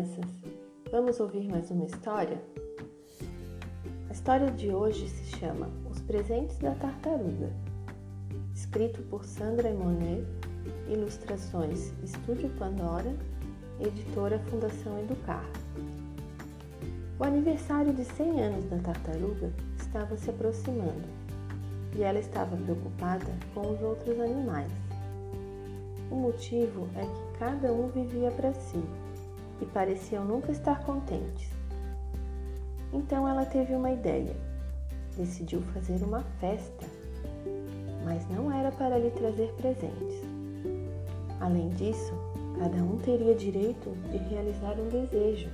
crianças! Vamos ouvir mais uma história? A história de hoje se chama Os Presentes da Tartaruga, escrito por Sandra Monet, ilustrações Estúdio Pandora, editora Fundação Educar. O aniversário de 100 anos da tartaruga estava se aproximando e ela estava preocupada com os outros animais. O motivo é que cada um vivia para si e pareciam nunca estar contentes. Então ela teve uma ideia. Decidiu fazer uma festa, mas não era para lhe trazer presentes. Além disso, cada um teria direito de realizar um desejo.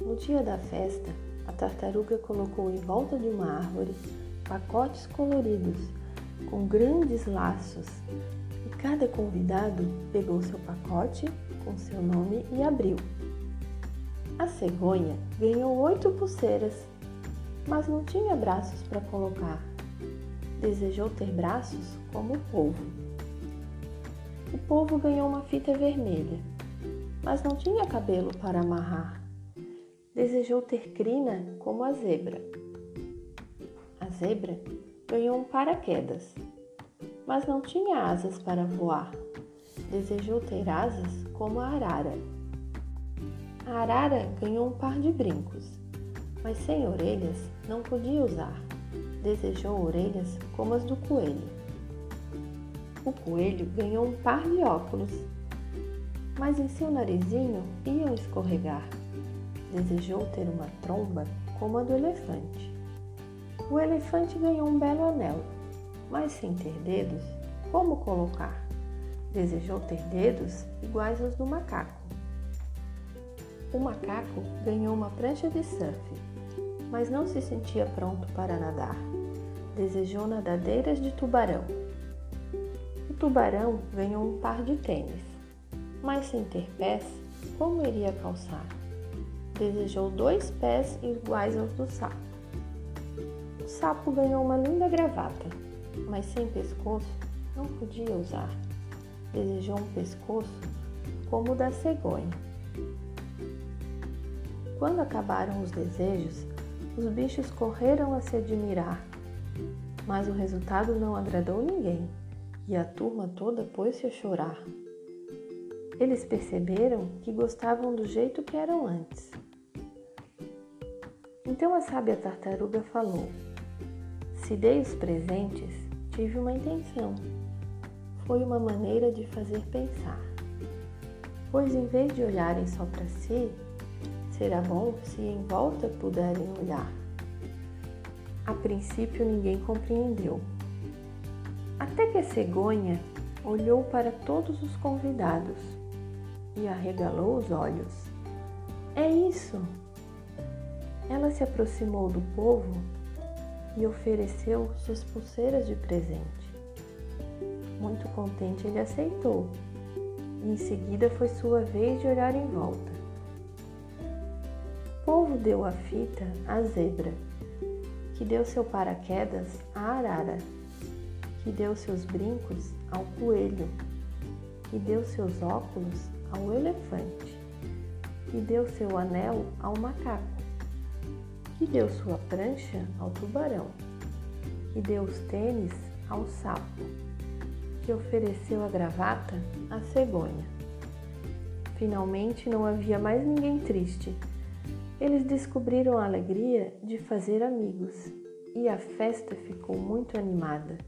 No dia da festa, a tartaruga colocou em volta de uma árvore pacotes coloridos com grandes laços Cada convidado pegou seu pacote com seu nome e abriu. A cegonha ganhou oito pulseiras, mas não tinha braços para colocar. Desejou ter braços como o povo. O povo ganhou uma fita vermelha, mas não tinha cabelo para amarrar. Desejou ter crina como a zebra. A zebra ganhou um paraquedas, mas não tinha asas para voar. Desejou ter asas como a arara. A arara ganhou um par de brincos, mas sem orelhas não podia usar. Desejou orelhas como as do coelho. O coelho ganhou um par de óculos, mas em seu narizinho iam escorregar. Desejou ter uma tromba como a do elefante. O elefante ganhou um belo anel mas sem ter dedos, como colocar? Desejou ter dedos iguais aos do macaco. O macaco ganhou uma prancha de surf, mas não se sentia pronto para nadar. Desejou nadadeiras de tubarão. O tubarão ganhou um par de tênis, mas sem ter pés, como iria calçar? Desejou dois pés iguais aos do sapo. O sapo ganhou uma linda gravata, mas sem pescoço não podia usar. Desejou um pescoço como o da cegonha. Quando acabaram os desejos, os bichos correram a se admirar, mas o resultado não agradou ninguém e a turma toda pôs-se a chorar. Eles perceberam que gostavam do jeito que eram antes. Então a sábia tartaruga falou: Se dei os presentes, tive uma intenção. Foi uma maneira de fazer pensar. Pois em vez de olharem só para si, será bom se em volta puderem olhar. A princípio ninguém compreendeu. Até que a cegonha olhou para todos os convidados e arregalou os olhos. É isso! Ela se aproximou do povo e ofereceu suas pulseiras de presente. Muito contente, ele aceitou e em seguida foi sua vez de olhar em volta. O povo deu a fita à zebra, que deu seu paraquedas à arara, que deu seus brincos ao coelho, que deu seus óculos ao elefante, que deu seu anel ao macaco que deu sua prancha ao tubarão, que deu os tênis ao sapo, que ofereceu a gravata à cegonha. Finalmente não havia mais ninguém triste. Eles descobriram a alegria de fazer amigos e a festa ficou muito animada.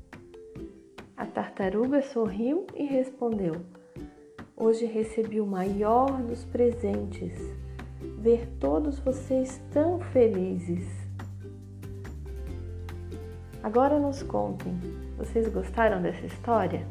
A tartaruga sorriu e respondeu: Hoje recebi o maior dos presentes ver todos vocês tão felizes. Agora nos contem, vocês gostaram dessa história?